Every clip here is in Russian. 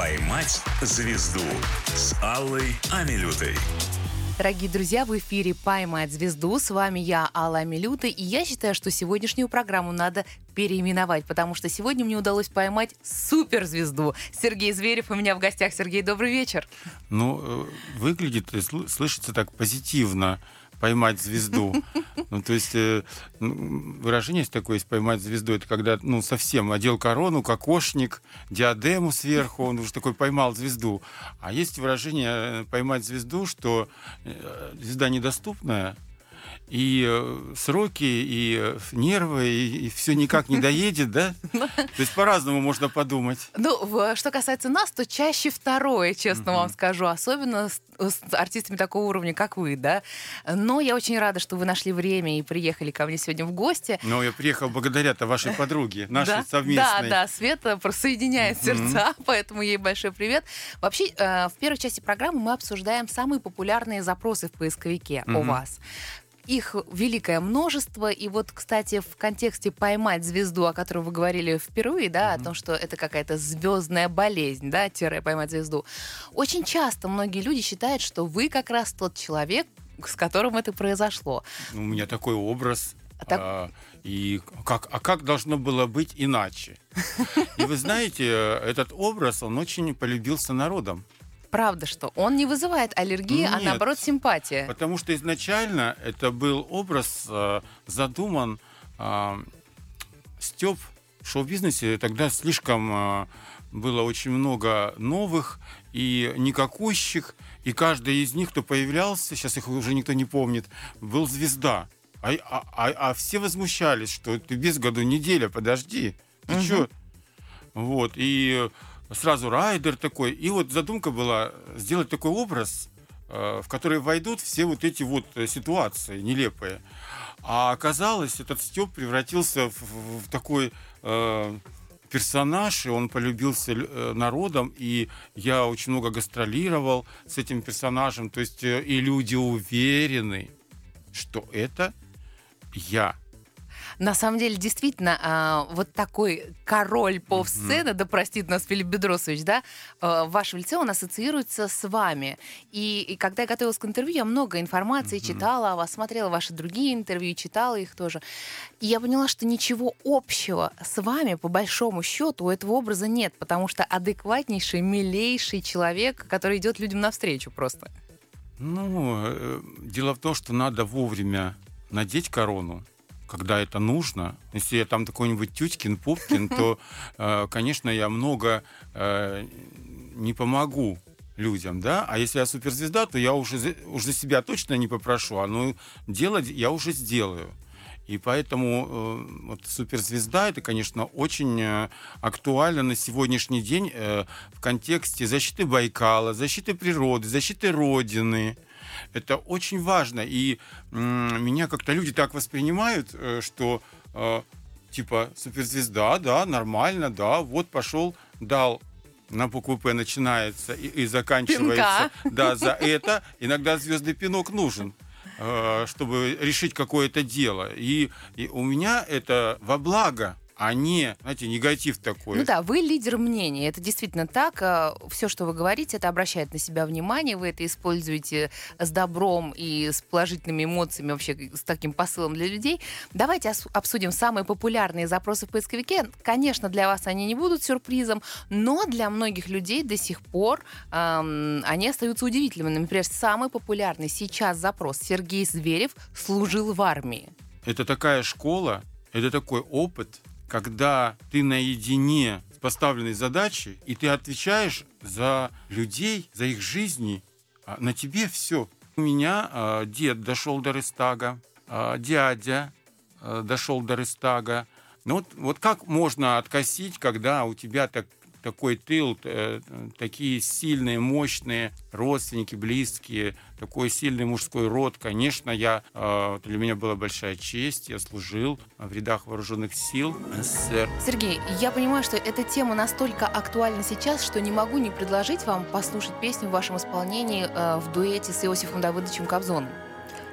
«Поймать звезду» с Аллой Амилютой. Дорогие друзья, в эфире «Поймать звезду». С вами я, Алла Амилюта, и я считаю, что сегодняшнюю программу надо переименовать, потому что сегодня мне удалось поймать суперзвезду. Сергей Зверев у меня в гостях. Сергей, добрый вечер. Ну, э, выглядит и слышится так позитивно поймать звезду. Ну, то есть э, выражение есть такое, есть поймать звезду, это когда, ну, совсем одел корону, кокошник, диадему сверху, он уже такой поймал звезду. А есть выражение э, поймать звезду, что э, звезда недоступная, и э, сроки, и э, нервы, и, и все никак не доедет, да? То есть по-разному можно подумать. Ну, что касается нас, то чаще второе, честно вам скажу, особенно с, с артистами такого уровня, как вы, да. Но я очень рада, что вы нашли время и приехали ко мне сегодня в гости. Ну, я приехал благодаря-то вашей подруге, нашей совместной. Да, да, Света просоединяет сердца, поэтому ей большой привет. Вообще, э, в первой части программы мы обсуждаем самые популярные запросы в поисковике у вас их великое множество. И вот, кстати, в контексте поймать звезду, о которой вы говорили впервые, да, mm-hmm. о том, что это какая-то звездная болезнь, да, тире поймать звезду. Очень часто многие люди считают, что вы как раз тот человек, с которым это произошло. У меня такой образ. А так... а, и как, а как должно было быть иначе? И вы знаете, этот образ, он очень полюбился народом. Правда, что он не вызывает аллергии, Нет, а наоборот симпатия. Потому что изначально это был образ э, задуман э, Степ в шоу-бизнесе. Тогда слишком э, было очень много новых и никакущих, и каждый из них, кто появлялся, сейчас их уже никто не помнит, был звезда. А, а, а, а все возмущались, что ты без году неделя, подожди, ты угу. что? Вот, и сразу райдер такой. И вот задумка была сделать такой образ, э, в который войдут все вот эти вот э, ситуации нелепые. А оказалось, этот Степ превратился в, в такой э, персонаж, и он полюбился э, народом, и я очень много гастролировал с этим персонажем. То есть и люди уверены, что это я. На самом деле, действительно, а, вот такой король поп-сцены, mm-hmm. да простит нас Филипп Бедросович, да, а, в вашем лице он ассоциируется с вами. И, и когда я готовилась к интервью, я много информации mm-hmm. читала о вас, смотрела ваши другие интервью, читала их тоже. И я поняла, что ничего общего с вами, по большому счету, у этого образа нет, потому что адекватнейший, милейший человек, который идет людям навстречу просто. Ну, э, дело в том, что надо вовремя надеть корону, когда это нужно. Если я там какой-нибудь Тютькин, Пупкин, то, э, конечно, я много э, не помогу людям, да, а если я суперзвезда, то я уже, уже себя точно не попрошу, а ну делать я уже сделаю. И поэтому э, вот суперзвезда это, конечно, очень э, актуально на сегодняшний день э, в контексте защиты Байкала, защиты природы, защиты Родины. Это очень важно. И меня как-то люди так воспринимают, э, что э, типа суперзвезда, да, нормально, да, вот пошел, дал на букву П начинается и, и заканчивается. Пинка. Да, за это иногда звездный пинок нужен э, чтобы решить какое-то дело. И, и у меня это во благо а не, знаете, негатив такой. Ну да, вы лидер мнения, это действительно так. А, Все, что вы говорите, это обращает на себя внимание, вы это используете с добром и с положительными эмоциями, вообще с таким посылом для людей. Давайте обсудим самые популярные запросы в поисковике. Конечно, для вас они не будут сюрпризом, но для многих людей до сих пор эм, они остаются удивительными. Например, самый популярный сейчас запрос Сергей Зверев служил в армии. Это такая школа, это такой опыт, когда ты наедине с поставленной задачей, и ты отвечаешь за людей, за их жизни, а на тебе все. У меня э, дед дошел до Рестага, э, дядя э, дошел до Рестага. Ну вот, вот как можно откосить, когда у тебя так такой тыл, э, такие сильные, мощные родственники, близкие, такой сильный мужской род. Конечно, я, э, для меня была большая честь, я служил в рядах вооруженных сил СССР. Сергей, я понимаю, что эта тема настолько актуальна сейчас, что не могу не предложить вам послушать песню в вашем исполнении э, в дуэте с Иосифом Давыдовичем Кобзоном.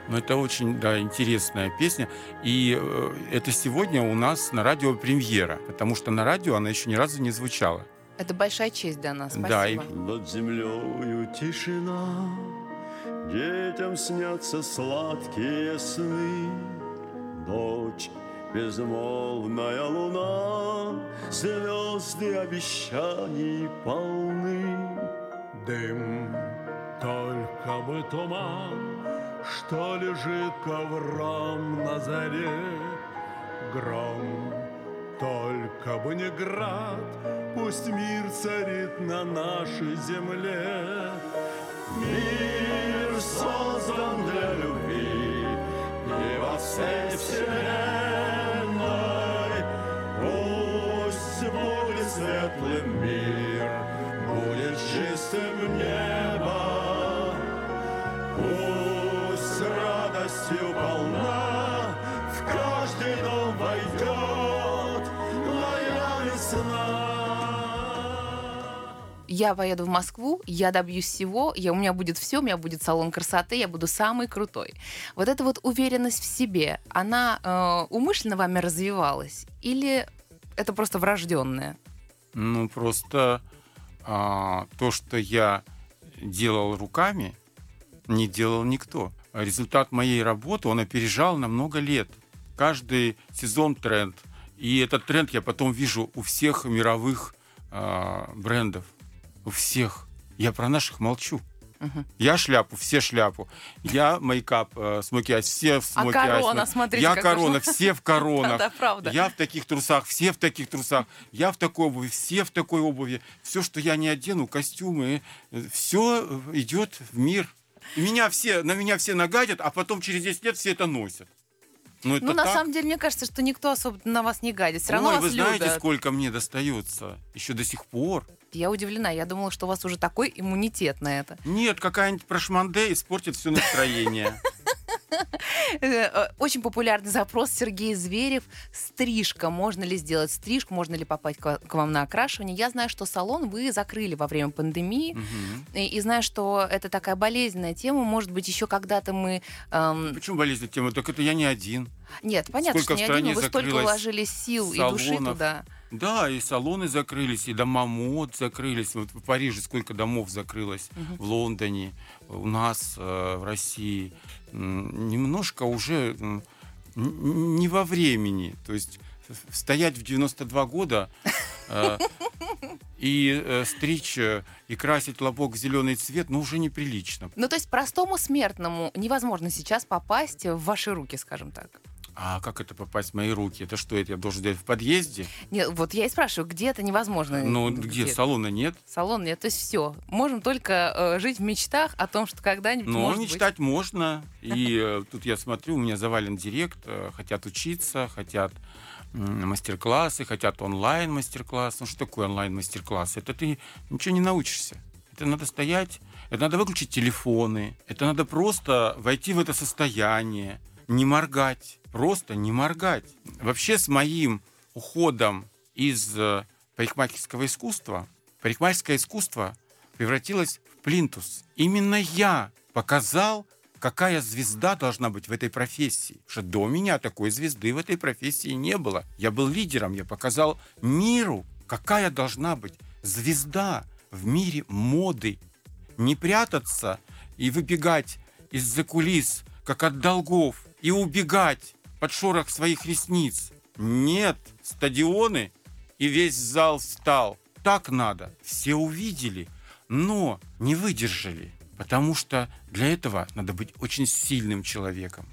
Ну, это очень, да, интересная песня. И это сегодня у нас на радио премьера, потому что на радио она еще ни разу не звучала. Это большая честь для нас. Спасибо. Да, и- Над землею тишина, Детям снятся сладкие сны. Ночь, безмолвная луна, Звезды обещаний полны. Дым, только бы туман, что лежит ковром на заре. Гром, только бы не град, пусть мир царит на нашей земле. Мир создан для любви, И во всей вселенной Пусть будет светлым мир, Будет чистым небо. Пусть радостью полна В каждый дом войдет Я поеду в Москву, я добьюсь всего, я, у меня будет все, у меня будет салон красоты, я буду самый крутой. Вот эта вот уверенность в себе, она э, умышленно вами развивалась или это просто врожденное? Ну, просто а, то, что я делал руками, не делал никто. Результат моей работы, он опережал на много лет. Каждый сезон тренд. И этот тренд я потом вижу у всех мировых а, брендов. У всех. Я про наших молчу. Мгм. Я шляпу, все шляпу. Я мейкап, э, smoky eyes, все в А smoky eyes. корона, смотрите, Я корона, важно. все в коронах. Да, правда. Я в таких трусах, все в таких трусах. Я в такой обуви, все в такой обуви. Все, что я не одену, костюмы, все идет в мир. И меня все, на меня все нагадят, а потом через 10 лет все это носят. Ну, это Ну, на так. самом деле, мне кажется, что никто особо на вас не гадит. Все равно Ой, вы знаете, любят. сколько мне достается? Еще до сих пор. Я удивлена. Я думала, что у вас уже такой иммунитет на это. Нет, какая-нибудь прошманде испортит все настроение. Э, э, Очень популярный запрос Сергей Зверев. Стрижка. Можно ли сделать стрижку? Можно ли попасть к вам на окрашивание? Я знаю, что салон вы закрыли во время пандемии. Мгм. И, и знаю, что это такая болезненная тема. Может быть, еще когда-то мы... эм, Почему болезнь тема? Так это я не один. Нет, понятно, Сколько что не один, вы столько вложили сил и души салонов? туда. Да, и салоны закрылись, и дома мод закрылись. Вот в Париже сколько домов закрылось, в Лондоне, у нас э, в России. Немножко уже не во времени. То есть стоять в 92 года э, и э, стричь э, и красить лобок в зеленый цвет, ну, уже неприлично. Ну, то есть простому смертному невозможно сейчас попасть в ваши руки, скажем так. А как это попасть в мои руки? Это что, это я должен делать в подъезде? Нет, вот я и спрашиваю, где это невозможно? Ну, где? Салона нет? Салон нет, то есть все. Можем только э, жить в мечтах о том, что когда-нибудь Ну, может быть. мечтать можно. И э, тут я смотрю, у меня завален директ, э, хотят учиться, хотят мастер-классы, хотят онлайн-мастер-класс. Ну, что такое онлайн-мастер-класс? Это ты ничего не научишься. Это надо стоять, это надо выключить телефоны, это надо просто войти в это состояние, не моргать, просто не моргать. Вообще с моим уходом из э, парикмахерского искусства, парикмахерское искусство превратилось в плинтус. Именно я показал, какая звезда должна быть в этой профессии. Потому что до меня такой звезды в этой профессии не было. Я был лидером, я показал миру, какая должна быть звезда в мире моды. Не прятаться и выбегать из-за кулис, как от долгов, и убегать под шорох своих ресниц. Нет, стадионы и весь зал встал. Так надо. Все увидели, но не выдержали. Потому что для этого надо быть очень сильным человеком.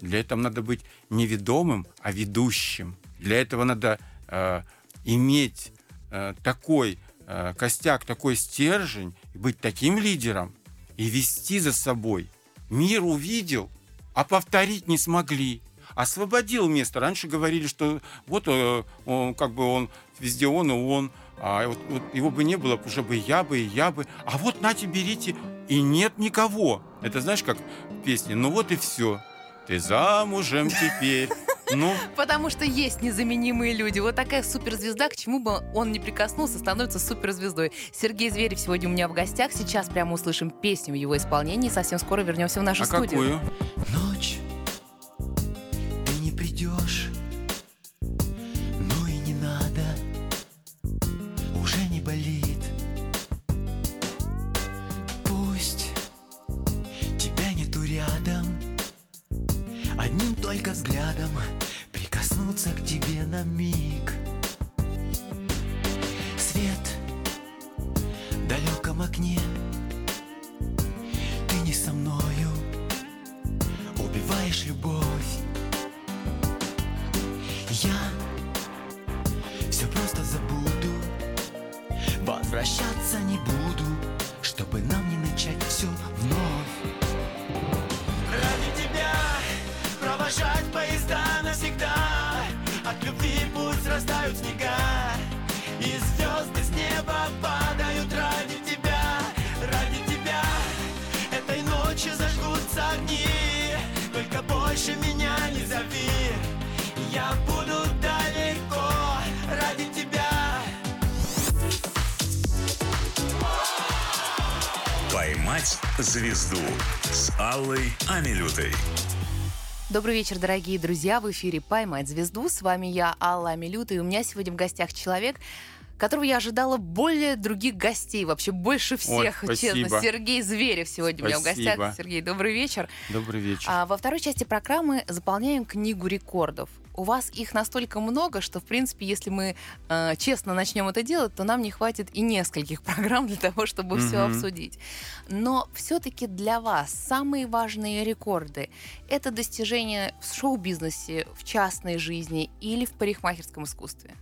Для этого надо быть не ведомым, а ведущим. Для этого надо э, иметь э, такой э, костяк, такой стержень, быть таким лидером и вести за собой. Мир увидел, а повторить не смогли. Освободил место. Раньше говорили, что вот э, он, как бы он везде он и он, а вот, вот его бы не было, уже бы я бы и я бы. А вот нате, берите, и нет никого. Это знаешь, как в песне, ну вот и все. Ты замужем теперь. Ну, Потому что есть незаменимые люди. Вот такая суперзвезда, к чему бы он ни прикоснулся, становится суперзвездой. Сергей Зверев сегодня у меня в гостях. Сейчас прямо услышим песню в его исполнении. Совсем скоро вернемся в нашу а студию. какую? Ночь, «Поймать звезду» с Аллой Амилютой. Добрый вечер, дорогие друзья. В эфире «Поймать звезду». С вами я, Алла Амилюта, и у меня сегодня в гостях человек, которого я ожидала более других гостей, вообще больше всех, Ой, честно. спасибо. Сергей Зверев сегодня у меня в Спасибо. гостях. Сергей, добрый вечер. Добрый вечер. А во второй части программы заполняем книгу рекордов. У вас их настолько много, что, в принципе, если мы э, честно начнем это делать, то нам не хватит и нескольких программ для того, чтобы все Мгм. обсудить. Но все-таки для вас самые важные рекорды — это достижения в шоу-бизнесе, в частной жизни или в парикмахерском искусстве,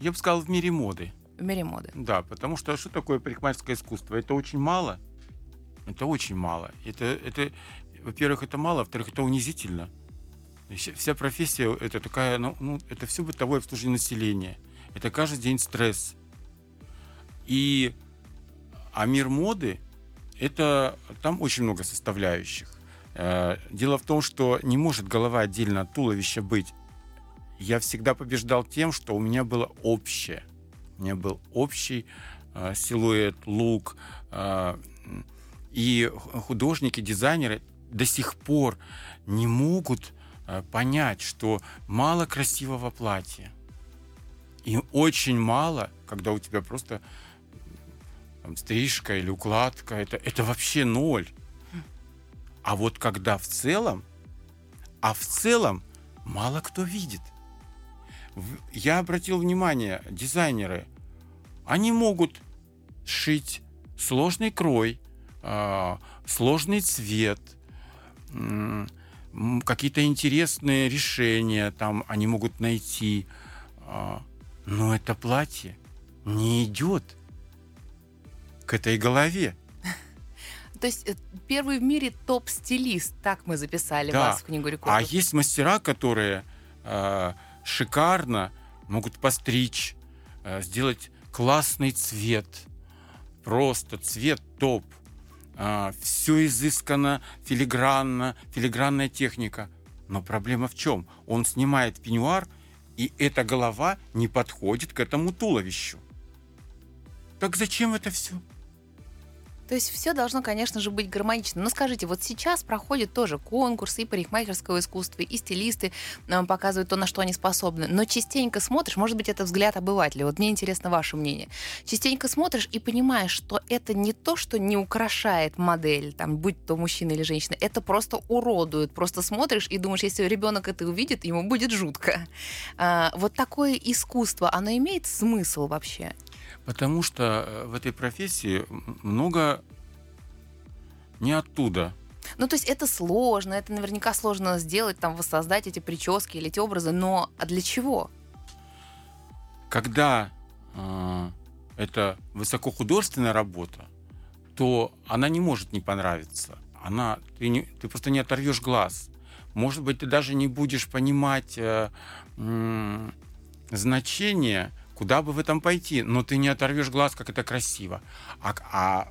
Я бы сказал, в мире моды. в мире моды. Да, потому что что такое парикмахерское искусство? Это очень мало. Это очень мало. Это, это, во-первых, это мало, во-вторых, это унизительно. Вся- профессия это такая, ну, ну, это все бытовое обслуживание населения. Это каждый день стресс. И а мир моды это там очень много составляющих. Э, Дело в том, что не может голова отдельно от туловища быть. Я всегда побеждал тем, что у меня было общее. У меня был общий э, силуэт, лук. э, и ху- художники, дизайнеры до сих пор не могут понять, что мало красивого платья. И очень мало, когда у тебя просто там, стрижка или укладка, это, это вообще ноль. А вот когда в целом, а в целом мало кто видит. Я обратил внимание, дизайнеры, они могут шить сложный крой, а, сложный цвет, какие-то интересные решения там они могут найти. А, Но это платье не идет к этой голове. То есть э, первый в мире топ-стилист, так мы записали Да. вас в книгу А рекордов. есть мастера, которые э, шикарно могут постричь, э, сделать классный цвет. Просто цвет топ. Все изысканно, филигранно, филигранная техника. Но проблема в чем? Он снимает пеньюар, и эта голова не подходит к этому туловищу. Так зачем это все? То есть все должно, конечно же, быть гармонично. Но скажите, вот сейчас проходят тоже конкурсы и парикмахерского искусства, и стилисты нам показывают то, на что они способны. Но частенько смотришь, может быть, это взгляд обывателя. Вот мне интересно ваше мнение. Частенько смотришь и понимаешь, что это не то, что не украшает модель, там, будь то мужчина или женщина, это просто уродует. Просто смотришь и думаешь, если ребенок это увидит, ему будет жутко. А, вот такое искусство, оно имеет смысл вообще? Потому что э, в этой профессии много не оттуда. Ну, то есть это сложно, это наверняка сложно сделать, там, воссоздать эти прически или эти образы, но а для чего? Когда э, это высокохудожественная работа, то она не может не понравиться. Она, ты, не- ты просто не оторвешь глаз. Может быть, ты даже не будешь понимать э, м, значение, куда бы в этом пойти, но ты не оторвешь глаз, как это красиво. А, а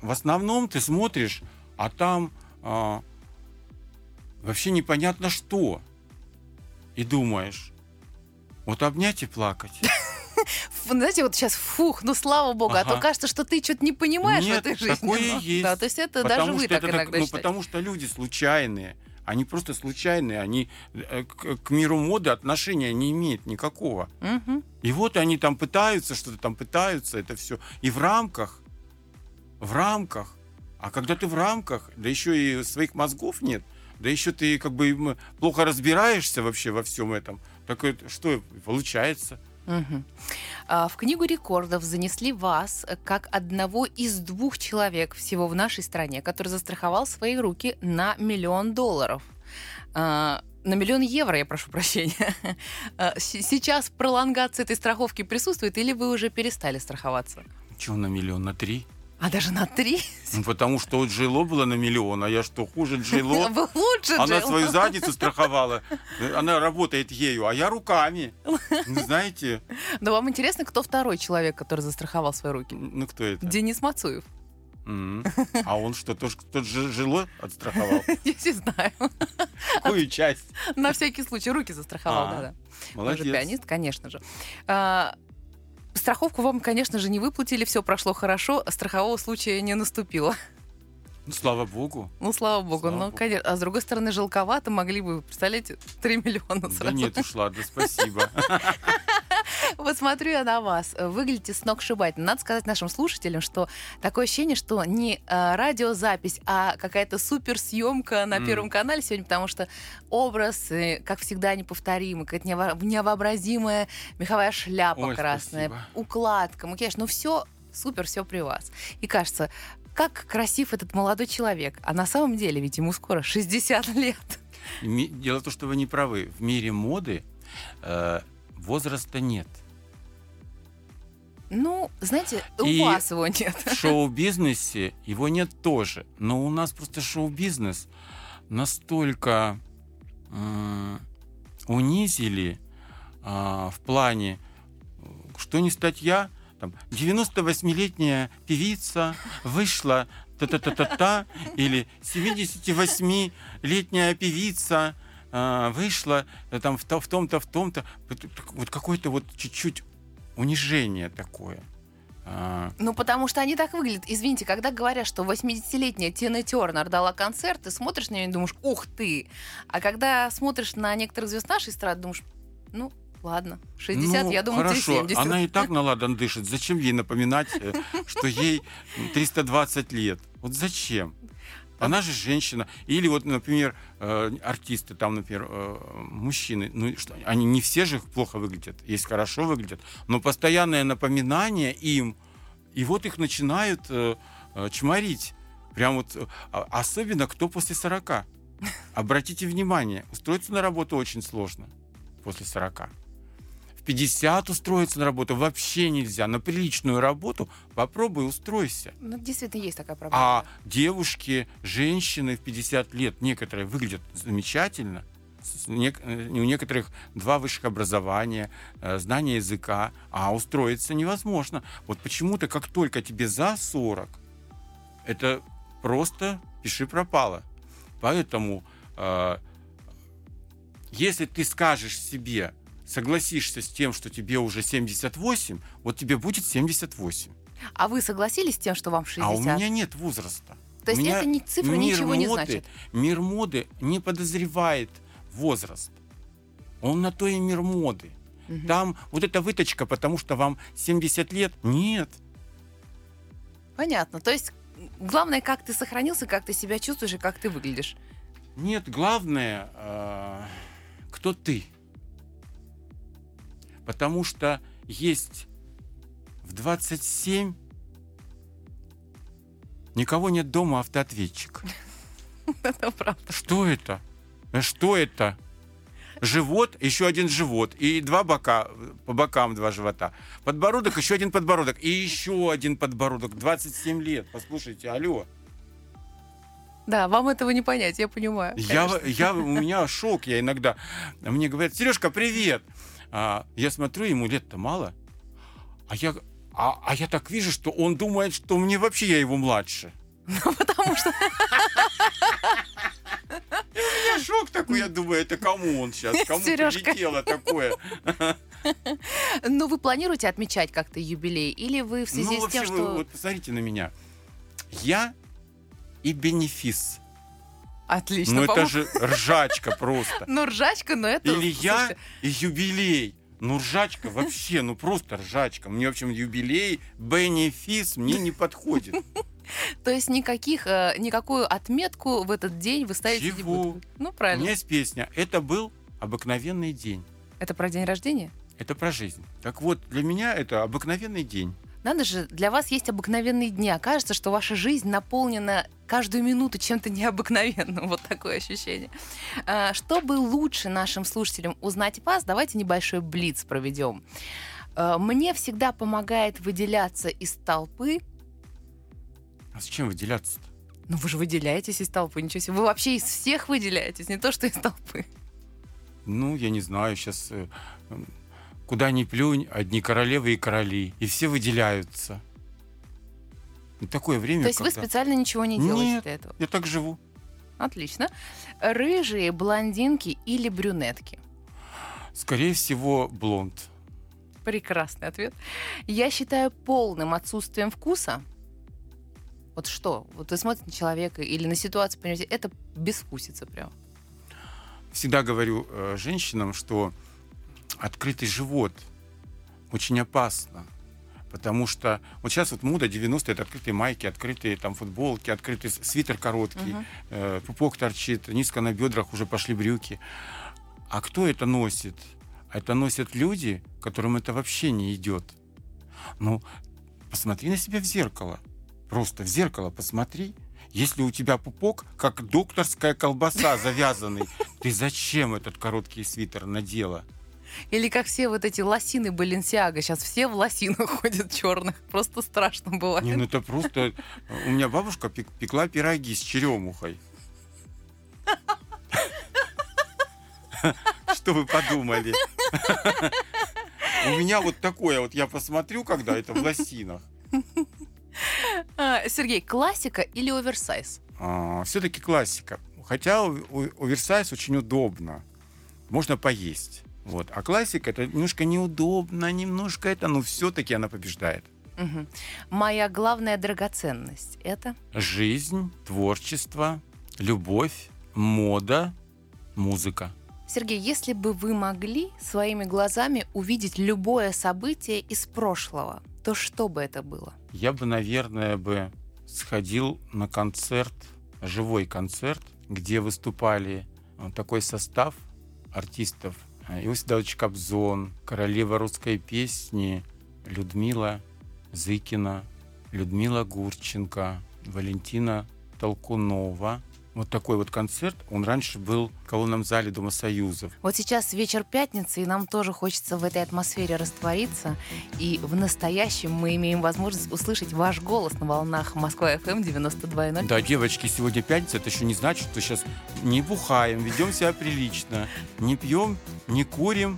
в основном ты смотришь, а там а, вообще непонятно что. И думаешь, вот обнять и плакать. Знаете, вот сейчас, фух, ну слава богу, а то кажется, что ты что-то не понимаешь Нет, в этой жизни. такое Ну, есть. Да, то есть это даже вы так это так- иногда ну, считаете. потому что люди случайные. Они просто случайные. Они э, к, миру моды отношения не имеют никакого. Мгм. И вот они там пытаются, что-то там пытаются, это все. И в рамках, в рамках. А когда ты в рамках, да еще и своих мозгов нет, да еще ты как бы плохо разбираешься вообще во всем этом. Так это что получается? А, В книгу рекордов занесли вас э, как одного из двух человек всего в нашей стране, который застраховал свои руки на миллион долларов. А, На миллион евро, я прошу прощения. А, Сейчас пролонгация этой страховки присутствует, или вы уже перестали страховаться? Чего на миллион, на три? А даже на три? Ну, потому что вот Джейло было на миллион, а я что, хуже Джейло? Вы лучше, Она свою задницу страховала, она работает ею, а я руками. Ну, знаете, Но вам интересно, кто второй человек, который застраховал свои руки? ну кто это? Денис Мацуев. А он что, тоже тот же Жило отстраховал? Я не знаю. Какую часть? На всякий случай руки застраховал, А, да-да. Он же Молодец. пианист, конечно же. А, страховку вам, конечно же, не выплатили, все прошло хорошо, страхового случая не наступило. Ну, слава богу. Ну, слава богу. Слава ну, богу. конечно. А с другой стороны, жалковато могли бы, представляете, 3 миллиона Да сразу. нет уж, ладно, спасибо. Вот смотрю я на вас. Выглядите сногсшибательно. Надо сказать нашим слушателям, что такое ощущение, что не э, радиозапись, а какая-то суперсъемка на. Первом канале сегодня, потому что образ, э, как всегда, неповторимый, какая-то нево- невообразимая меховая шляпа Ой, красная, спасибо. укладка, макияж. Ну, все супер, все при вас. И кажется, как красив этот молодой человек. А на самом деле, ведь ему скоро 60 лет. Дело в том, что вы не правы. В мире моды э, возраста нет. Ну, знаете, И- у вас его нет. В шоу-бизнесе его нет тоже. Но у нас просто шоу-бизнес настолько м, унизили а, в плане, э, что не статья, там, 98-летняя певица вышла та-та-та-та-та, или 78-летняя певица а, вышла э, там в, в том-то, в том-то. Вот, какое-то вот чуть-чуть унижение такое. А, Ну, потому что они так выглядят. Извините, когда говорят, что 80-летняя Тина Тернер дала концерт, ты смотришь на нее и думаешь, ух ты. А когда смотришь на некоторых звезд нашей эстрады, думаешь, ну, ладно, 60, Ну, я думаю, хорошо, 70. она и так наладан дышит. Зачем ей напоминать, э, что ей 320 лет? Вот зачем? Она же женщина. Или вот, например, э, артисты, там, например, э, мужчины, ну что, они не все же плохо выглядят, есть хорошо выглядят, но постоянное напоминание им, и вот их начинают э, чморить. Прям вот, а- особенно кто после 40. Обратите внимание, устроиться на работу очень сложно после 40. В 50 устроиться на работу вообще нельзя. На приличную работу попробуй устройся. Ну, действительно, есть такая проблема. А девушки, женщины в 50 лет, некоторые выглядят замечательно. Э, У некоторых два высших образования, э, знание языка, а устроиться невозможно. Вот почему-то, как только тебе за 40, это просто пиши пропало. Поэтому, э, если ты скажешь себе, согласишься с тем, что тебе уже 78, вот тебе будет 78. А вы согласились с тем, что вам 60? А у меня нет возраста. То есть это не цифра мир ничего не моды- значит? Мир моды не подозревает возраст. Он на то и мир моды. Мгм. Там вот эта выточка, потому что вам 70 лет. Нет. Понятно. То есть главное, как ты сохранился, как ты себя чувствуешь и как ты выглядишь. Нет, главное, э, кто ты. Потому что есть в 27 никого нет дома автоответчик. Это правда. Что это? Э, Что это? Живот, еще один живот, и два бока, по бокам два живота. Подбородок, еще один подбородок, и еще один подбородок. 27 лет. Послушайте, алло. Да, вам этого не понять, я понимаю. Я, конечно. я, у меня шок, я иногда. Мне говорят, Сережка, привет. А, я смотрю, ему лет-то мало. А я, а, а я так вижу, что он думает, что мне вообще я его младше. Ну, потому что У меня шок такой, я думаю, это кому он сейчас? Кому прилетело такое? Ну, вы планируете отмечать как-то юбилей? Или вы в связи ну, с тем, вообще, вы что... вот посмотрите на меня. Я и бенефис. Отлично. Ну, это же ржачка просто. Ну, ржачка, но это... Или я и юбилей. Ну, ржачка вообще, ну просто ржачка. Мне, в общем, юбилей, бенефис мне не подходит. То есть никаких, э, никакую отметку в этот день вы ставите не будете? Ну, У правильно. меня есть песня. Это был обыкновенный день. Это про день рождения? Это про жизнь. Так вот, для меня это обыкновенный день. Надо же, для вас есть обыкновенные дни. Окажется, что ваша жизнь наполнена каждую минуту чем-то необыкновенным. Вот такое ощущение. А, Чтобы лучше нашим слушателям узнать вас, давайте небольшой блиц проведем. А, Мне всегда помогает выделяться из толпы. А зачем выделяться-то? Ну, вы же выделяетесь из толпы, ничего себе. Вы вообще из всех выделяетесь, не то, что из толпы. Ну, я не знаю, сейчас куда ни плюнь, одни королевы и короли, и все выделяются. Ну, Такое время, То есть вы когда- специально ничего не делаете Нет. для этого? Я так живу. Отлично. Рыжие, блондинки или брюнетки? Скорее всего, блонд. Прекрасный ответ. Я считаю полным отсутствием вкуса. Вот что? Вот вы смотрите на человека или на ситуацию, понимаете, это безвкусица прям. Всегда говорю э, женщинам, что открытый живот очень опасно. Потому что вот сейчас вот мода 90 это открытые майки, открытые там футболки, открытый свитер короткий, Мгм. э, пупок торчит, низко на бедрах уже пошли брюки. А кто это носит? А Это носят люди, которым это вообще не идет. Ну, посмотри на себя в зеркало. Просто в зеркало посмотри. Если у тебя пупок, как докторская колбаса завязанный, ты зачем этот короткий свитер надела? Или как все вот эти лосины Баленсиага. Сейчас все в лосинах ходят черных. Просто страшно бывает. Не, ну это просто... У меня бабушка пек- пекла пироги с черемухой. Что вы подумали? У меня вот такое, вот я посмотрю, когда это в лосинах. А, Сергей, классика или оверсайз? Все-таки классика. Хотя оверсайз очень удобно. Можно поесть. Вот. А классика это немножко неудобно, немножко это, но все-таки она побеждает. Мгм. Моя главная драгоценность — это? Жизнь, творчество, любовь, мода, музыка. Сергей, если бы вы могли своими глазами увидеть любое событие из прошлого, то что бы это было? Я бы, наверное, бы сходил на концерт, живой концерт, где выступали э, такой состав артистов. Иосиф Давыдович Кобзон, королева русской песни Людмила Зыкина, Людмила Гурченко, Валентина Толкунова. Вот такой вот концерт. Он раньше был в колонном зале Дома Союзов. Вот сейчас вечер пятницы, и нам тоже хочется в этой атмосфере раствориться. И в настоящем мы имеем возможность услышать ваш голос на волнах Москва FM 92.0. Да, девочки, сегодня пятница, это еще не значит, что сейчас не бухаем, ведем себя прилично, не пьем, не курим.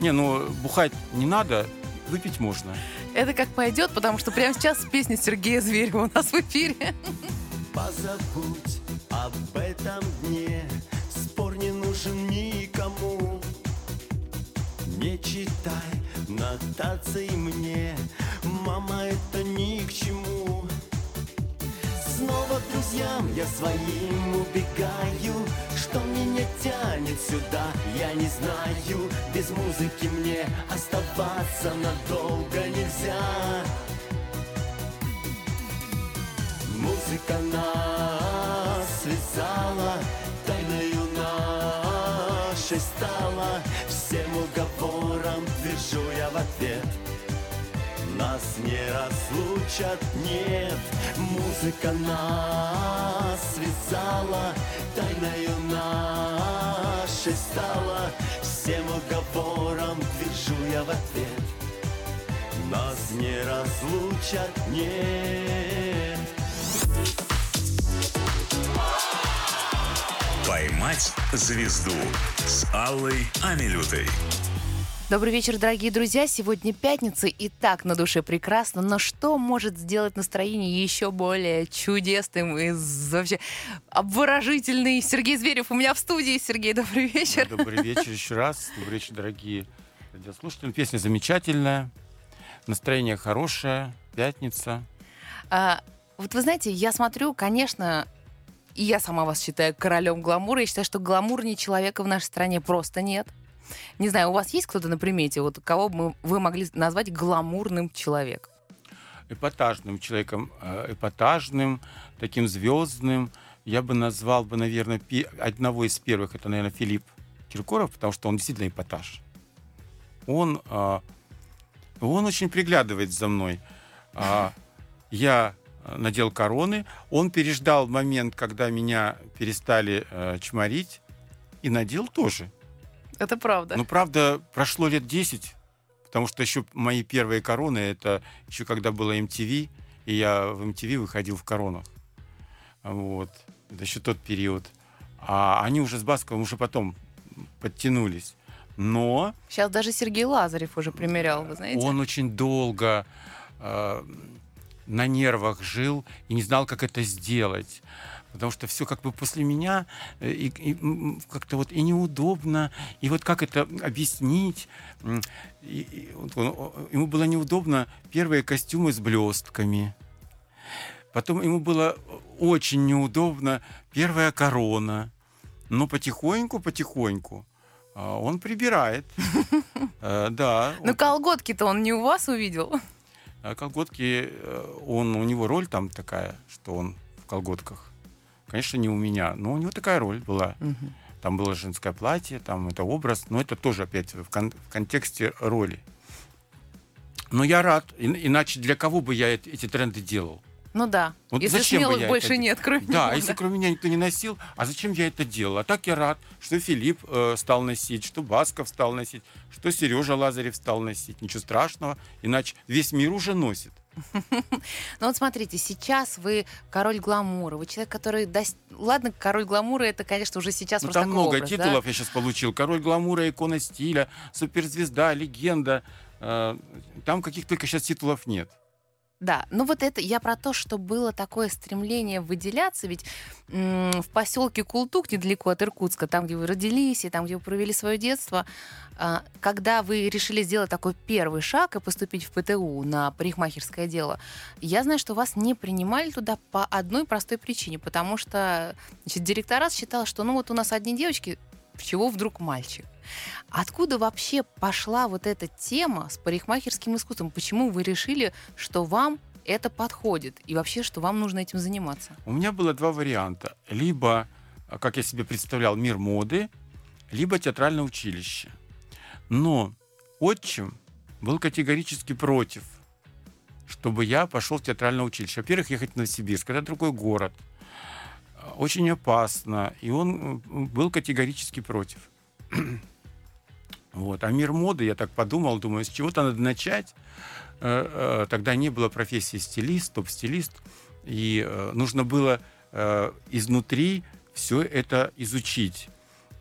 Не, ну бухать не надо, выпить можно. Это как пойдет, потому что прямо сейчас песня Сергея Зверева у нас в эфире. Позабудь об этом дне Спор не нужен никому. Не читай нотаций мне Мама, это ни к чему. Снова к друзьям я своим убегаю. Что меня тянет сюда, я не знаю. Без музыки мне оставаться надолго нельзя ответ. Нас не разлучат, нет. Музыка нас связала, тайною нашей стала. Всем уговорам движу я в ответ. Нас не разлучат, нет. «Поймать звезду» с Аллой Амилютой. Добрый вечер, дорогие друзья. Сегодня пятница, и так на душе прекрасно. Но что может сделать настроение еще более чудесным и вообще обворожительный? Сергей Зверев у меня в студии. Сергей, добрый вечер. Добрый вечер еще раз. Добрый вечер, дорогие радиослушатели. Песня замечательная, настроение хорошее, пятница. А, вот вы знаете, я смотрю, конечно, и я сама вас считаю королем гламура. Я считаю, что гламурнее человека в нашей стране просто нет. Не знаю, у вас есть кто-то на примете, вот кого бы вы могли назвать гламурным человеком? эпатажным человеком, э, эпатажным, таким звездным. Я бы назвал бы, наверное, одного из первых, это, наверное, Филипп Киркоров, потому что он действительно эпатаж. Он, а, он очень приглядывает за мной. А, я э, надел короны, он переждал момент, когда меня перестали э, чморить, и надел тоже. Это правда. Ну, правда, прошло лет 10, потому что еще мои первые короны, это еще когда было MTV, и я в MTV выходил в коронах. Вот. Это еще тот период. А они уже с Басковым уже потом подтянулись. Но Сейчас даже Сергей Лазарев уже примерял, вы знаете? он очень долго э, на нервах жил и не знал, как это сделать. Потому что все как бы после меня э, и, и, как-то вот и неудобно, и вот как это объяснить. И- и вот он- ему было неудобно первые костюмы с блестками. Потом ему было очень неудобно первая корона. Но потихоньку, потихоньку а, он прибирает. Э, Да. Ну, колготки-то он не у вас увидел. А колготки, э, он, у него роль там такая, что он в колготках. Конечно, не у меня, но у него такая роль была. Там было женское платье, там это образ, но это тоже опять в, кон- в контексте роли. Но я рад, ин- иначе для кого бы я эт- эти тренды делал? Ну да. Вот Если зачем смелых я больше это нет, кроме Да, него, если кроме меня никто не носил, а зачем я это делал? А так я рад, что Филипп э, стал носить, что Басков стал носить, что Сережа Лазарев стал носить. Ничего страшного, иначе весь мир уже носит. Ну вот смотрите, сейчас вы король гламура, вы человек, который... Ладно, король гламура, это, конечно, уже сейчас Ну, просто там много образ, да? титулов я сейчас получил. Король гламура, икона стиля, суперзвезда, легенда. Э, Там каких только сейчас титулов нет. Да, ну вот это я про то, что было такое стремление выделяться, ведь в поселке Култук, недалеко от Иркутска, там, где вы родились и там, где вы провели свое детство, а, когда вы решили сделать такой первый шаг и поступить в ПТУ на парикмахерское дело, я знаю, что вас не принимали туда по одной простой причине, потому что значит, директорат считал, что ну вот у нас одни девочки, чего вдруг мальчик? Откуда вообще пошла вот эта тема с парикмахерским искусством? Почему вы решили, что вам это подходит и вообще, что вам нужно этим заниматься? У меня было два варианта. Либо, а, как я себе представлял, мир моды, либо театральное училище. Но отчим был категорически против, чтобы я пошел в театральное училище. Во-первых, ехать в Новосибирск, это другой город. Очень опасно. И он был категорически против. Вот. А мир моды, я так подумал, думаю, с чего-то надо начать. Э, э, Тогда не было профессии стилист, топ-стилист. И э, нужно было изнутри все это изучить.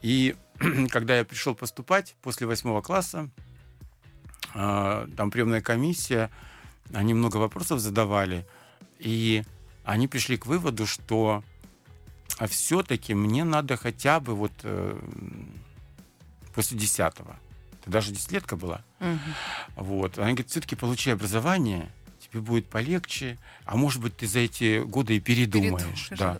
И когда я пришел поступать после восьмого класса, там приемная комиссия, они много вопросов задавали, и они пришли к выводу, что все-таки мне надо хотя бы вот э, после десятого. Это даже десятилетка была. Вот. Они говорят, все-таки получи образование, тебе будет полегче, а может быть, ты за эти годы и передумаешь. Передумаешь, Да.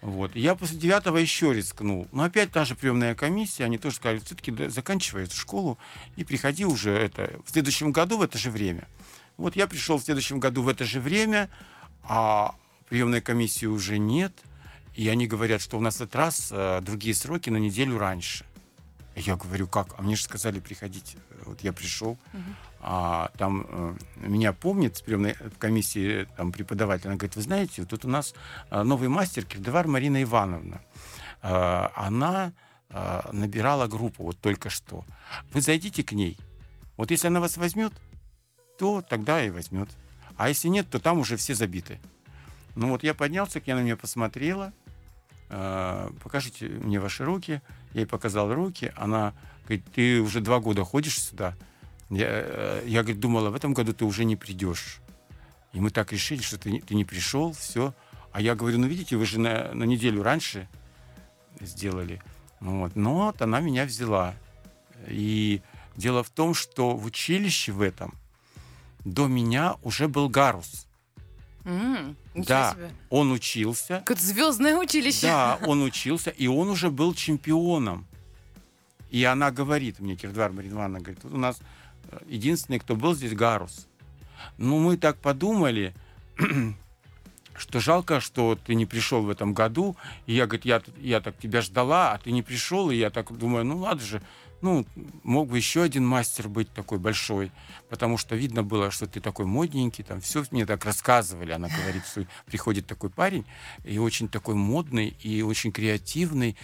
Вот. Я после девятого еще рискнул. Но опять та же приемная комиссия, они тоже сказали, все-таки заканчивай эту школу и приходи уже это, в следующем году в это же время. Вот я пришел в следующем году в это же время, а приемной комиссии уже нет. И они говорят, что у нас в этот раз э, другие сроки на неделю раньше. Я говорю, как? А мне же сказали приходить. Вот я пришел, а там э, меня помнит с приемной комиссии там, преподаватель. Она говорит, вы знаете, тут у нас э, новый мастер Кирдевар Марина Ивановна. Э, она э, набирала группу вот только что. Вы зайдите к ней. Вот если она вас возьмет, то тогда и возьмет. А если нет, то там уже все забиты. Ну вот я поднялся, к ней, она на меня посмотрела. Э, покажите мне ваши руки. Я ей показал руки. Она говорит, ты уже два года ходишь сюда. Я, э, я говорит, думала, в этом году ты уже не придешь. И мы так решили, что ты, ты не пришел, все. А я говорю, ну видите, вы же на, на неделю раньше сделали. Ну Вот. Но вот она меня взяла. И дело в том, что в училище в этом до меня уже был Гарус. Ничего да, себе. он учился. Какое-то звездное училище. Да, он учился, и он уже был чемпионом. И она говорит мне, Кирдвар Маринвана, говорит, вот у нас э, единственный, кто был здесь, Гарус. Ну, мы так подумали, что жалко, что ты не пришел в этом году. И я, говорит, я, я так тебя ждала, а ты не пришел. И я так думаю, ну ладно же, ну, мог бы еще один мастер быть такой большой, потому что видно было, что ты такой модненький, там все мне так рассказывали. Она говорит, что приходит такой парень, и очень такой модный, и очень креативный.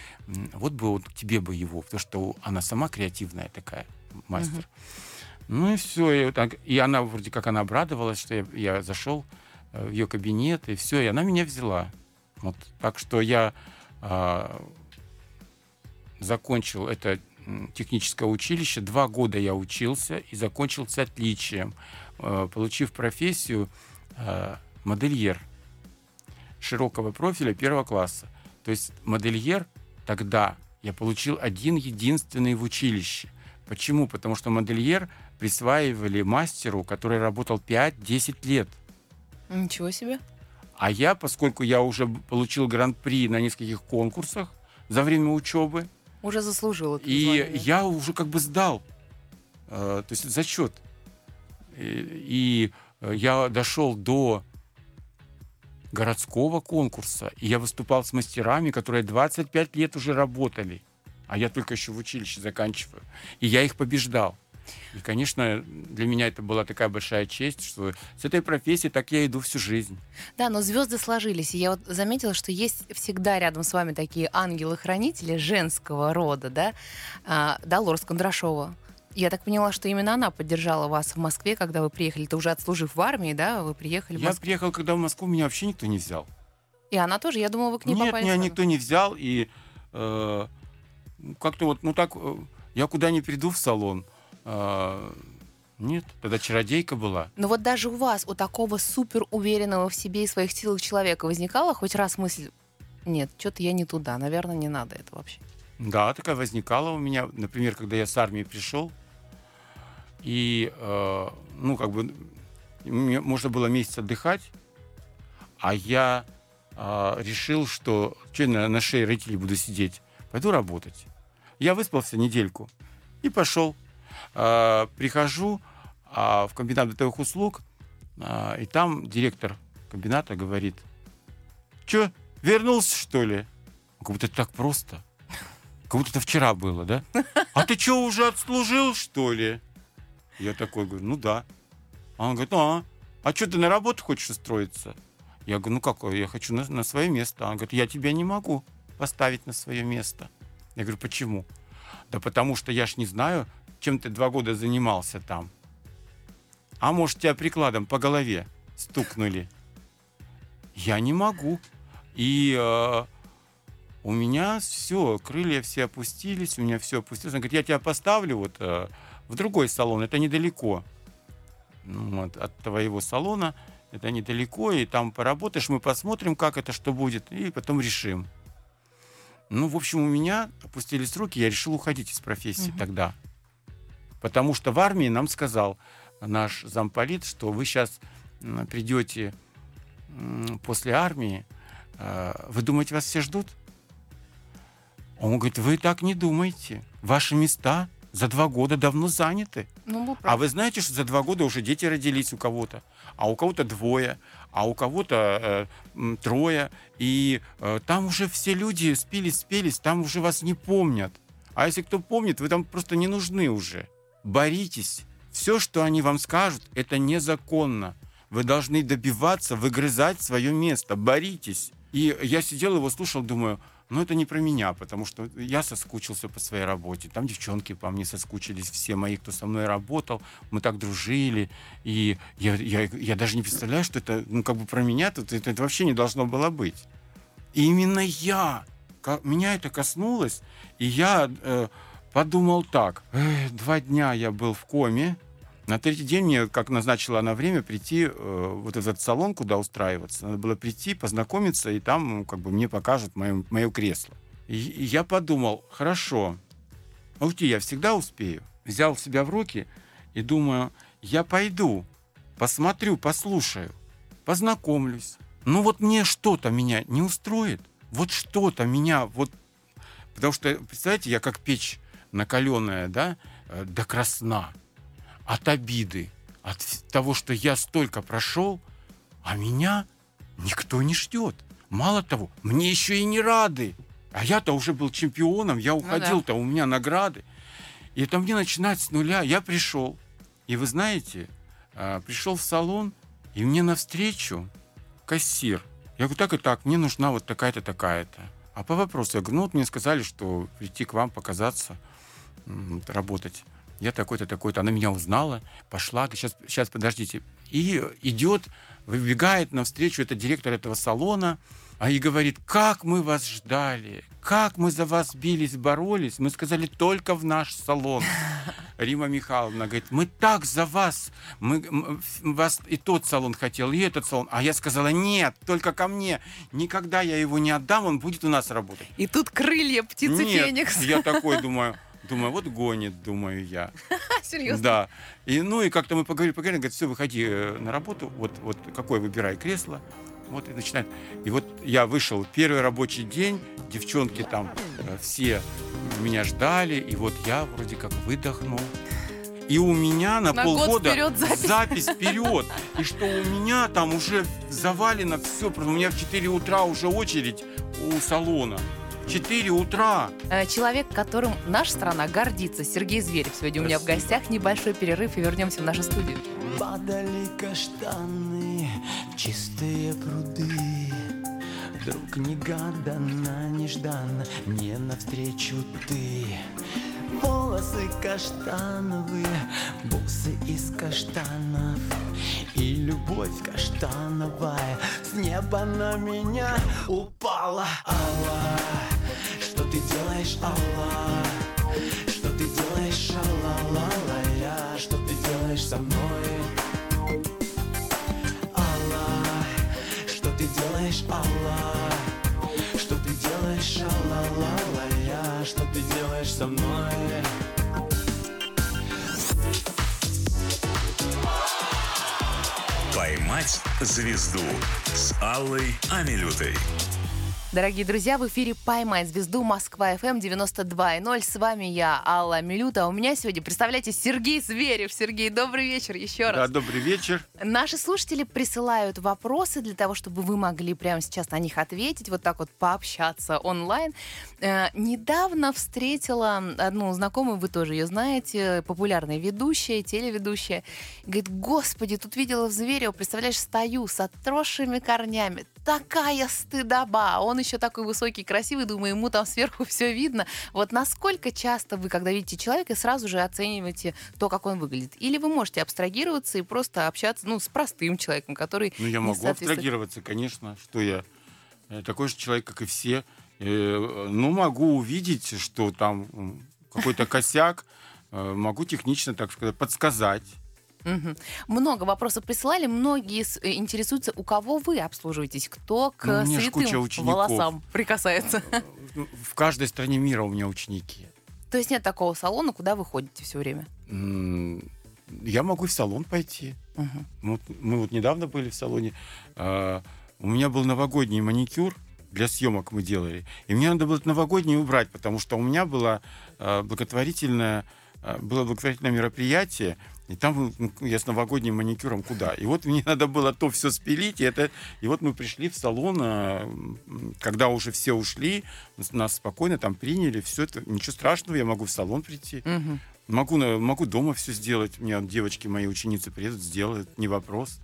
Вот бы вот тебе бы его, потому что она сама креативная такая, мастер. Uh-huh. Ну и все. И, так, и она вроде как она обрадовалась, что я, я зашел э, в ее кабинет, и все, и она меня взяла. Вот. Так что я э, закончил это техническое училище. Два года я учился и закончил с отличием, э, получив профессию э, модельер широкого профиля первого класса. То есть модельер тогда я получил один единственный в училище. Почему? Потому что модельер присваивали мастеру, который работал 5-10 лет. Ничего себе. А я, поскольку я уже получил гран-при на нескольких конкурсах за время учебы, уже заслужил это И звание. я уже как бы сдал, э, то есть зачет. И, и я дошел до городского конкурса, и я выступал с мастерами, которые 25 лет уже работали, а я только еще в училище заканчиваю. И я их побеждал. И, конечно, для меня это была такая большая честь, что с этой профессией так я иду всю жизнь. Да, но звезды сложились. И я вот заметила, что есть всегда рядом с вами такие ангелы-хранители женского рода, да? А, да, Лорс Кондрашова. Я так поняла, что именно она поддержала вас в Москве, когда вы приехали. Ты уже отслужив в армии, да? Вы приехали в Москву. Я приехал, когда в Москву меня вообще никто не взял. И она тоже? Я думала, вы к ней Нет, попали. Нет, меня никто не взял. И э, как-то вот, ну так, э, я куда не приду в салон, нет, тогда чародейка была. Но вот даже у вас, у такого супер уверенного в себе и своих силах человека возникала хоть раз мысль, нет, что-то я не туда, наверное, не надо это вообще. Да, такая возникала у меня, например, когда я с армии пришел, и, э, ну, как бы, мне можно было месяц отдыхать, а я э, решил, что что на, на шее родителей буду сидеть, пойду работать. Я выспался недельку и пошел э, прихожу э, в комбинат бытовых услуг, э, и там директор комбината говорит, что, вернулся, что ли? Как будто это так просто. Как будто это вчера было, да? А ты что, уже отслужил, что ли? Я такой говорю, ну да. Он говорит, а, а что ты на работу хочешь устроиться? Я говорю, ну как, я хочу на, на свое место. Он говорит, я тебя не могу поставить на свое место. Я говорю, почему? Да потому что я ж не знаю, чем ты два года занимался там. А может, тебя прикладом по голове стукнули? Я не могу. И э, у меня все, крылья все опустились, у меня все опустилось. Он говорит, я тебя поставлю вот э, в другой салон, это недалеко. Ну, вот, от твоего салона это недалеко, и там поработаешь, мы посмотрим, как это, что будет, и потом решим. Ну, в общем, у меня опустились руки, я решил уходить из профессии угу. тогда. Потому что в армии нам сказал наш замполит, что вы сейчас придете после армии, э, вы думаете, вас все ждут? Он говорит, вы так не думаете. Ваши места за два года давно заняты. Ну, а вы знаете, что за два года уже дети родились у кого-то, а у кого-то двое, а у кого-то э, трое. И э, там уже все люди спились, спелись, там уже вас не помнят. А если кто помнит, вы там просто не нужны уже боритесь. Все, что они вам скажут, это незаконно. Вы должны добиваться, выгрызать свое место. Боритесь. И я сидел его слушал, думаю, ну это не про меня, потому что я соскучился по своей работе. Там девчонки по мне соскучились, все мои, кто со мной работал. Мы так дружили. И я, я, я даже не представляю, что это, ну как бы про меня тут это, это вообще не должно было быть. И именно я, меня это коснулось, и я... Э, подумал так. Два дня я был в коме. На третий день мне, как назначила она время, прийти э, вот этот салон, куда устраиваться. Надо было прийти, познакомиться, и там ну, как бы мне покажут мое, мое кресло. И, и я подумал, хорошо, уйти я всегда успею. Взял себя в руки и думаю, я пойду, посмотрю, послушаю, познакомлюсь. Ну вот мне что-то меня не устроит. Вот что-то меня вот... Потому что, представляете, я как печь накаленная, да, э, до красна, от обиды, от того, что я столько прошел, а меня никто не ждет. Мало того, мне еще и не рады. А я-то уже был чемпионом, я уходил-то, у меня награды. И это мне начинать с нуля. Я пришел, и вы знаете, а, пришел в салон, и мне навстречу кассир. Я говорю, так и так, мне нужна вот такая-то, такая-то. А по вопросу, я говорю, ну вот мне сказали, что прийти к вам, показаться, работать. Я такой-то, такой-то. Она меня узнала, пошла, сейчас, сейчас, подождите. И идет, выбегает навстречу, это директор этого салона, а и говорит, как мы вас ждали, как мы за вас бились, боролись. Мы сказали, только в наш салон. Рима Михайловна говорит, мы так за вас, мы, м, вас и тот салон хотел, и этот салон. А я сказала, нет, только ко мне. Никогда я его не отдам, он будет у нас работать. И тут крылья птицы Нет, Феникс. я такой думаю, думаю, вот гонит, думаю я. Серьезно. Да. И, ну и как-то мы поговорили, поговорили, говорит, все, выходи э, на работу, вот, вот какое выбирай кресло. Вот и начинает. И вот я вышел, первый рабочий день, девчонки там э, все меня ждали, и вот я вроде как выдохнул. И у меня на, На год полгода вперед запись. вперед. И что у меня там уже завалено все. У меня в 4 утра уже очередь у салона. 4 утра. Э, Человек, которым наша страна гордится, Сергей Зверев. Сегодня у меня в гостях. Небольшой перерыв и вернемся в нашу студию. Падали каштаны в чистые пруды. Вдруг негаданно, нежданно мне навстречу ты. Волосы каштановые, бусы из каштанов. И любовь каштановая с неба на меня упала. Алла, делаешь, Алла? Что ты делаешь, Алла, я? Что ты делаешь со мной? Алла, что ты делаешь, Алла? Что ты делаешь, Алла, я? Что ты делаешь со мной? «Поймать звезду» с Аллой Амилютой. Дорогие друзья, в эфире «Поймать звезду» Москва FM 92.0. С вами я, Алла Милюта. А у меня сегодня, представляете, Сергей Зверев. Сергей, добрый вечер еще Да, раз. добрый вечер. Наши слушатели присылают вопросы для того, чтобы вы могли прямо сейчас на них ответить, вот так вот пообщаться онлайн. Э, недавно встретила одну знакомую, вы тоже ее знаете, популярная ведущая, телеведущая. Говорит, господи, тут видела в Зверево, представляешь, стою с отросшими корнями. Такая стыдоба. Он еще такой высокий, красивый, думаю, ему там сверху все видно. Вот насколько часто вы, когда видите человека, сразу же оцениваете то, как он выглядит? Или вы можете абстрагироваться и просто общаться ну, с простым человеком, который Ну, я могу абстрагироваться, конечно, что я э, такой же человек, как и все. Э, Ну, могу увидеть, что там какой-то косяк, э, могу технично, так сказать, подсказать. Мгм. Много вопросов присылали, многие с- э, интересуются, у кого вы обслуживаетесь, кто к Ну, святым волосам прикасается. Ну, В каждой стране мира у меня ученики. То есть нет такого салона, куда вы ходите все время? Я могу в салон пойти. Мгм. Вот мы вот недавно были в салоне. а, У меня был новогодний маникюр для съемок мы делали. И мне надо было новогодний убрать, потому что у меня было а, благотворительное, а, было благотворительное мероприятие, и там ну, я с новогодним маникюром куда? И вот мне надо было то все спилить, и, это, и вот мы пришли в салон, а, когда уже все ушли, нас- спокойно там приняли, все это, ничего страшного, я могу в салон прийти. Мгм. Могу, могу дома все сделать. У меня девочки, мои ученицы приедут, сделают, не вопрос.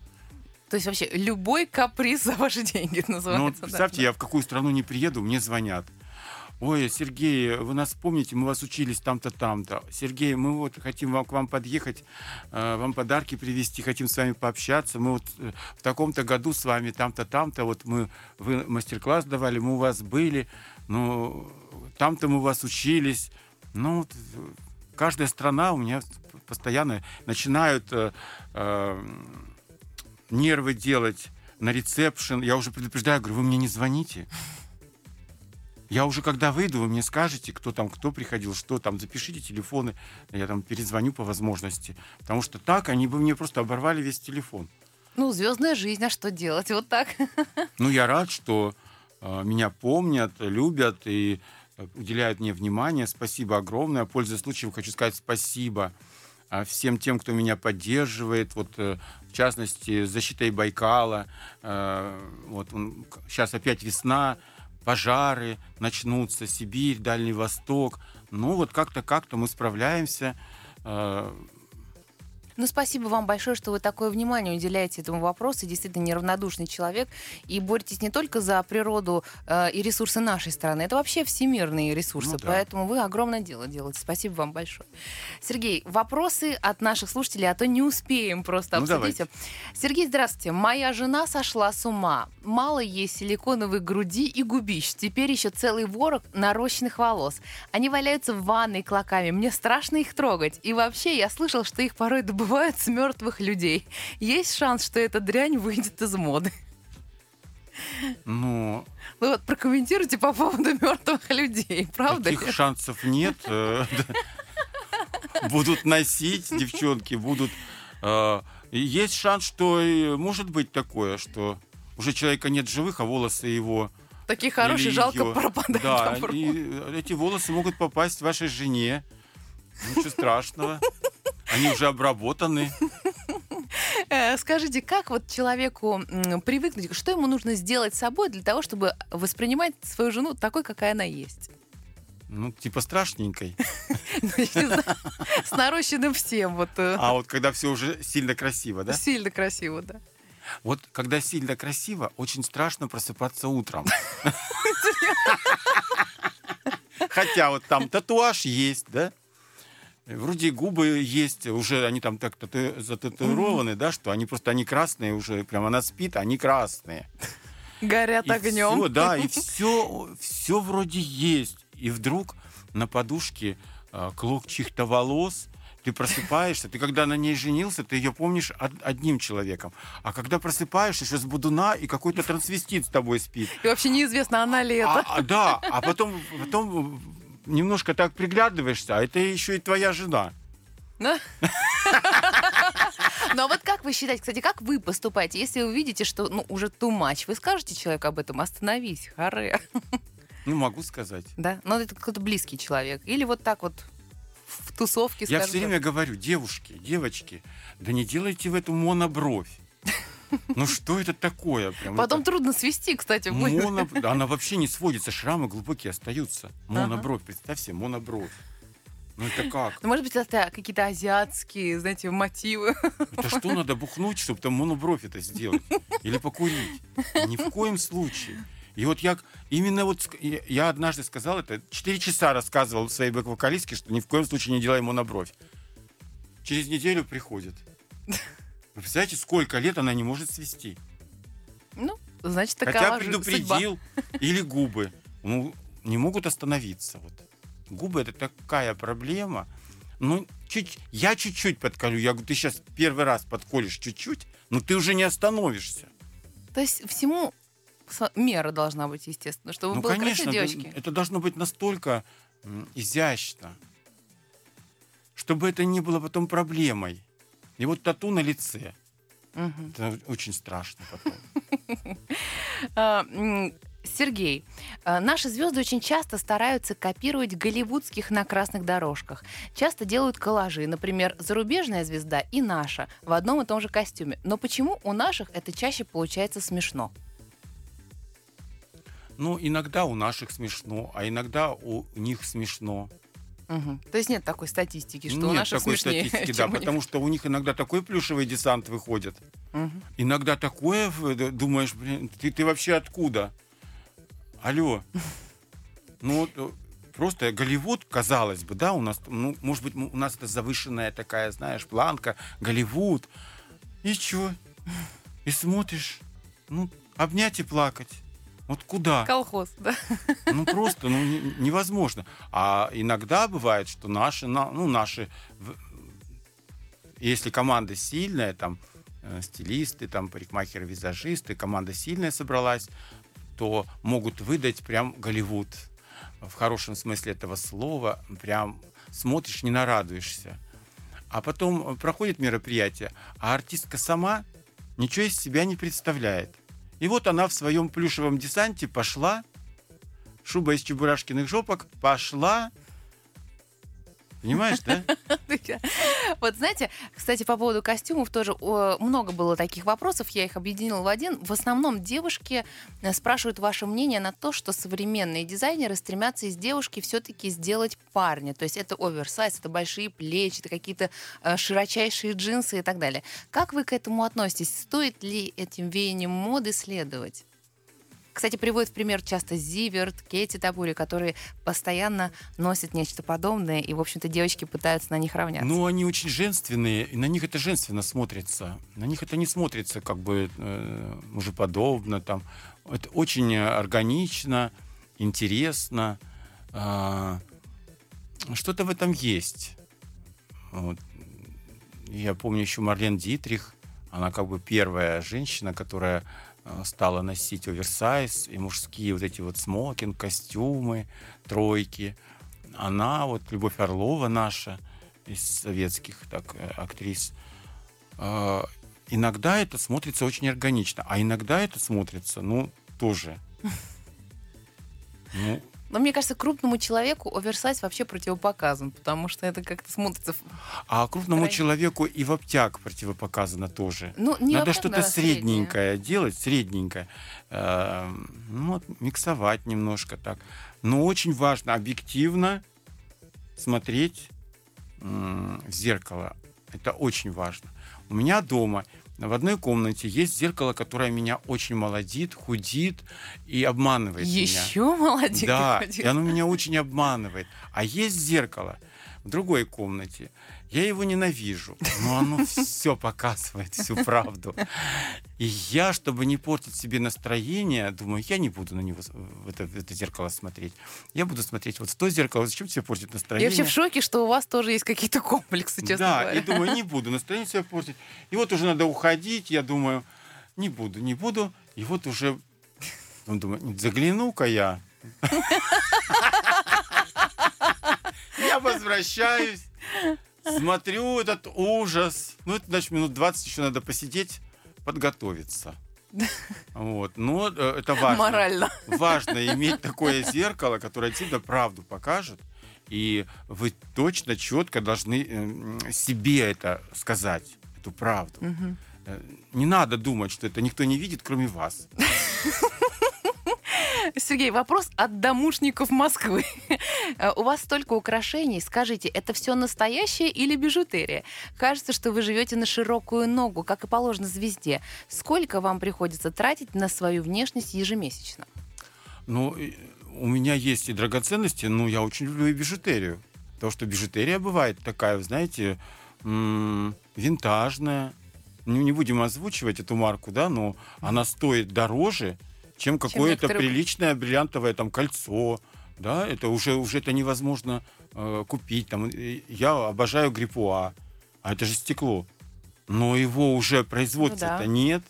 То есть вообще любой каприз за ваши деньги называется. Ну, вот да. представьте, я в какую страну не приеду, мне звонят. Ой, Сергей, вы нас помните, мы вас учились там-то, там-то. Сергей, мы вот хотим вам, к вам подъехать, э, вам подарки привезти, хотим с вами пообщаться. Мы вот э, в таком-то году с вами там-то, там-то, вот мы, вы мастер-класс давали, мы у вас были, ну, там-то мы у вас учились. Ну, вот, каждая страна у меня постоянно начинают э, э, нервы делать на ресепшн. Я уже предупреждаю, говорю, вы мне не звоните. Я уже когда выйду, вы мне скажете, кто там, кто приходил, что там, запишите телефоны, я там перезвоню по возможности. Потому что так они бы мне просто оборвали весь телефон. Ну, звездная жизнь, а что делать? Вот так. Ну, я рад, что э, меня помнят, любят и э, уделяют мне внимание. Спасибо огромное. Пользуясь случаем, хочу сказать спасибо а, всем тем, кто меня поддерживает, вот э, в частности, защитой Байкала. э, Вот сейчас опять весна, пожары начнутся, Сибирь, Дальний Восток. Ну вот как-то как-то мы справляемся. Ну, спасибо вам большое, что вы такое внимание уделяете этому вопросу. Действительно, неравнодушный человек. И боретесь не только за природу э, и ресурсы нашей страны. Это вообще всемирные ресурсы. Ну да. Поэтому вы огромное дело делаете. Спасибо вам большое. Сергей, вопросы от наших слушателей, а то не успеем просто Ну, обсудить. давайте. Сергей, здравствуйте. Моя жена сошла с ума. Мало ей силиконовой груди и губищ. Теперь еще целый ворог нарощенных волос. Они валяются в ванной клоками. Мне страшно их трогать. И вообще, я слышал, что их порой добывают с мертвых людей. Есть шанс, что эта дрянь выйдет из моды. Ну, Вы вот прокомментируйте по поводу мертвых людей, правда? ли? таких шансов нет. э. Будут носить, девчонки, будут... э, Есть шанс, что может быть такое, что уже человека нет живых, а волосы его... Такие хорошие, или жалко пропадать. Да, и эти волосы могут попасть вашей жене. Ничего страшного. Они уже обработаны. Э, Скажите, как вот человеку привыкнуть, что ему нужно сделать с собой для того, чтобы воспринимать свою жену такой, какая она есть? Ну, типа страшненькой. Ну, С нарощенным всем, вот э, А вот когда все уже сильно красиво, да? сильно красиво, да. Вот когда сильно красиво, очень страшно просыпаться утром. Хотя вот там татуаж есть, да? Вроде губы есть, уже они там так тату- зататуированы, да, что они просто они красные уже, прям она спит, они красные. Горят И огнем. всё, да, и все, все вроде есть. И вдруг на подушке а, клок чьих-то волос, ты просыпаешься, ты когда на ней женился, ты ее помнишь од- одним человеком. А когда просыпаешься, еще с будуна, и какой-то трансвестит с тобой спит. И вообще неизвестно, она ли А, это. а, да, а потом, потом немножко так приглядываешься, а это еще и твоя жена. Ну а вот как вы считаете, кстати, как вы поступаете, если вы видите, что ну, уже much, вы скажете человеку об этом, остановись, харе, Ну, могу сказать. да? Ну это какой-то близкий человек. Или вот так вот в тусовке, Я все время говорю, девушки, девочки, да не делайте в эту монобровь. Ну что это такое? Прям Потом это трудно свести, кстати, моно... Она вообще не сводится, шрамы глубокие остаются. Ага. Монобровь, представь себе, монобровь. Ну это как? Ну, может быть, это какие-то азиатские, знаете, мотивы. Это что надо бухнуть, чтобы там монобровь это сделать? Или покурить? Ни в коем случае. И вот я именно вот я однажды сказал это, 4 часа рассказывал своей бэк-вокалистке, что ни в коем случае не делай монобровь. Через неделю приходит. Вы представляете, сколько лет она не может свести? Ну, значит, Хотя такова же судьба. предупредил. Или губы. Ну, не могут остановиться. Вот. Губы это такая проблема. Ну, чуть, я чуть-чуть подколю. Я говорю, ты сейчас первый раз подколешь чуть-чуть, но ты уже не остановишься. То есть всему мера должна быть, естественно, чтобы ну, было конечно, красиво, девочки. это должно быть настолько изящно, чтобы это не было потом проблемой. И вот тату на лице. Мгм. Это очень страшно потом. А, Сергей, а, наши звезды очень часто стараются копировать голливудских на красных дорожках. Часто делают коллажи, например, зарубежная звезда и наша в одном и том же костюме. Но почему у наших это чаще получается смешно? Ну, иногда у наших смешно, а иногда у них смешно. Мгм. То есть нет такой статистики, что у Нет наших такой смешнее, статистики, да, у потому что у них иногда такой плюшевый десант выходит. Мгм. Иногда такое, д- думаешь, блин, ты, ты вообще откуда? Алло. Ну, э, просто Голливуд, казалось бы, да, у нас, ну, может быть, у нас это завышенная такая, знаешь, планка, Голливуд. И чё? И смотришь, ну, обнять и плакать. Вот куда? Колхоз, да. Ну просто, ну не- невозможно. А иногда бывает, что наши, на- ну наши, если команда сильная, там э, стилисты, там парикмахеры, визажисты, команда сильная собралась, то могут выдать прям Голливуд в хорошем смысле этого слова. Прям смотришь, не нарадуешься. А потом проходит мероприятие, а артистка сама ничего из себя не представляет. И вот она в своем плюшевом десанте пошла, шуба из чебурашкиных жопок, пошла Понимаешь, да? Вот знаете, кстати, по поводу костюмов тоже много было таких вопросов, я их объединила в один. В основном девушки э, спрашивают ваше мнение на то, что современные дизайнеры стремятся из девушки все-таки сделать парня. То есть это оверсайз, это большие плечи, это какие-то э, широчайшие джинсы и так далее. Как вы к этому относитесь? Стоит ли этим веянием моды следовать? Кстати, приводит в пример часто Зиверт, Кейти Табури, которые постоянно носят нечто подобное, и, в общем-то, девочки пытаются на них равняться. Ну, они очень женственные, и на них это женственно смотрится. На них это не смотрится как бы э, мужеподобно. Там. Это очень органично, интересно. Э, что-то в этом есть. Вот. Я помню еще Марлен Дитрих. Она как бы первая женщина, которая стала носить оверсайз и мужские вот эти вот смокинг, костюмы, тройки. Она, вот Любовь Орлова наша, из советских так, э, актрис, э, иногда это смотрится очень органично, а иногда это смотрится, ну, тоже. Ну, но мне кажется, крупному человеку оверсайз вообще противопоказан, потому что это как-то смотрится... А крупному крайне... человеку и в обтяг противопоказано тоже. Ну, не Надо что-то средненькое делать, средненькое. Э, ну, вот, миксовать немножко так. Но очень важно объективно смотреть в зеркало. Это очень важно. У меня дома в одной комнате есть зеркало, которое меня очень молодит, худит и обманывает Еще меня. молодит? Да, и, и оно меня очень обманывает. А есть зеркало в другой комнате, я его ненавижу, но оно все показывает, всю правду. И я, чтобы не портить себе настроение, думаю, я не буду на него, в это, в это зеркало смотреть. Я буду смотреть вот в то зеркало. Зачем тебе портить настроение? Я вообще в шоке, что у вас тоже есть какие-то комплексы, честно да, говоря. Да, и думаю, не буду настроение себе портить. И вот уже надо уходить, я думаю, не буду, не буду. И вот уже, он думает, загляну-ка я. Возвращаюсь смотрю этот ужас. Ну, это, значит, минут 20 еще надо посидеть, подготовиться. Вот. Но э, это важно. Морально. Важно иметь такое зеркало, которое тебе правду покажет. И вы точно, четко должны э, себе это сказать, эту правду. Угу. Не надо думать, что это никто не видит, кроме вас. Сергей, вопрос от домушников Москвы. У вас столько украшений. Скажите, это все настоящее или бижутерия? Кажется, что вы живете на широкую ногу, как и положено звезде. Сколько вам приходится тратить на свою внешность ежемесячно? Ну, у меня есть и драгоценности, но я очень люблю и бижутерию. Потому что бижутерия бывает такая, знаете, винтажная. Ну, не будем озвучивать эту марку, да, но она стоит дороже, чем какое-то некоторые... приличное бриллиантовое там кольцо. Да, это уже, уже это невозможно э, купить. Там, я обожаю гриппуа, а это же стекло. Но его уже производства-то ну, да. нет.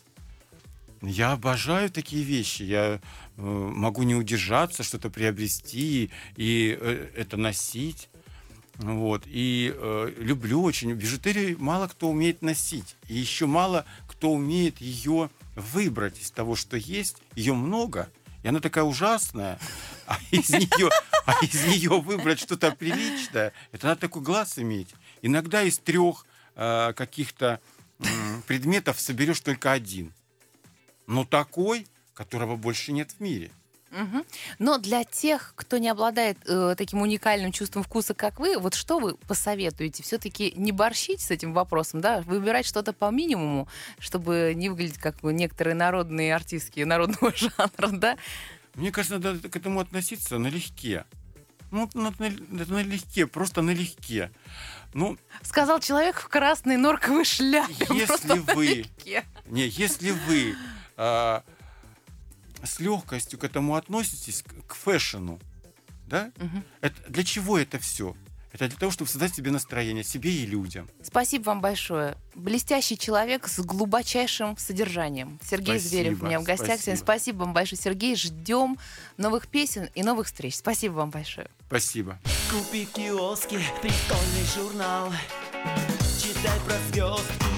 Я обожаю такие вещи. Я э, могу не удержаться, что-то приобрести и э, это носить. Вот. И э, люблю очень. Бижутерию мало кто умеет носить. И еще мало кто умеет ее выбрать из того, что есть. Ее много, и она такая ужасная. А из нее, а из нее выбрать что-то приличное, это надо такой глаз иметь. Иногда из трех э, каких-то э, предметов соберешь только один. Но такой, которого больше нет в мире. Угу. Но для тех, кто не обладает э, таким уникальным чувством вкуса, как вы, вот что вы посоветуете? Все-таки не борщить с этим вопросом, да, выбирать что-то по минимуму, чтобы не выглядеть как некоторые народные артистки народного жанра, да? Мне кажется, надо к этому относиться налегке. Ну, налегке, просто налегке. Ну, Сказал человек в красной норковой шляпе. Если вы... Не, если вы... А, с легкостью к этому относитесь, к фэшну, да? Угу. Это, для чего это все? Это для того, чтобы создать себе настроение, себе и людям. Спасибо вам большое. Блестящий человек с глубочайшим содержанием. Сергей спасибо, Зверев у меня в гостях. Спасибо. спасибо вам большое, Сергей. Ждем новых песен и новых встреч. Спасибо вам большое. Спасибо. Купи в киоске прикольный журнал. Читай про звезд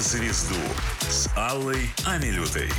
звезду» с Аллой Амилютой.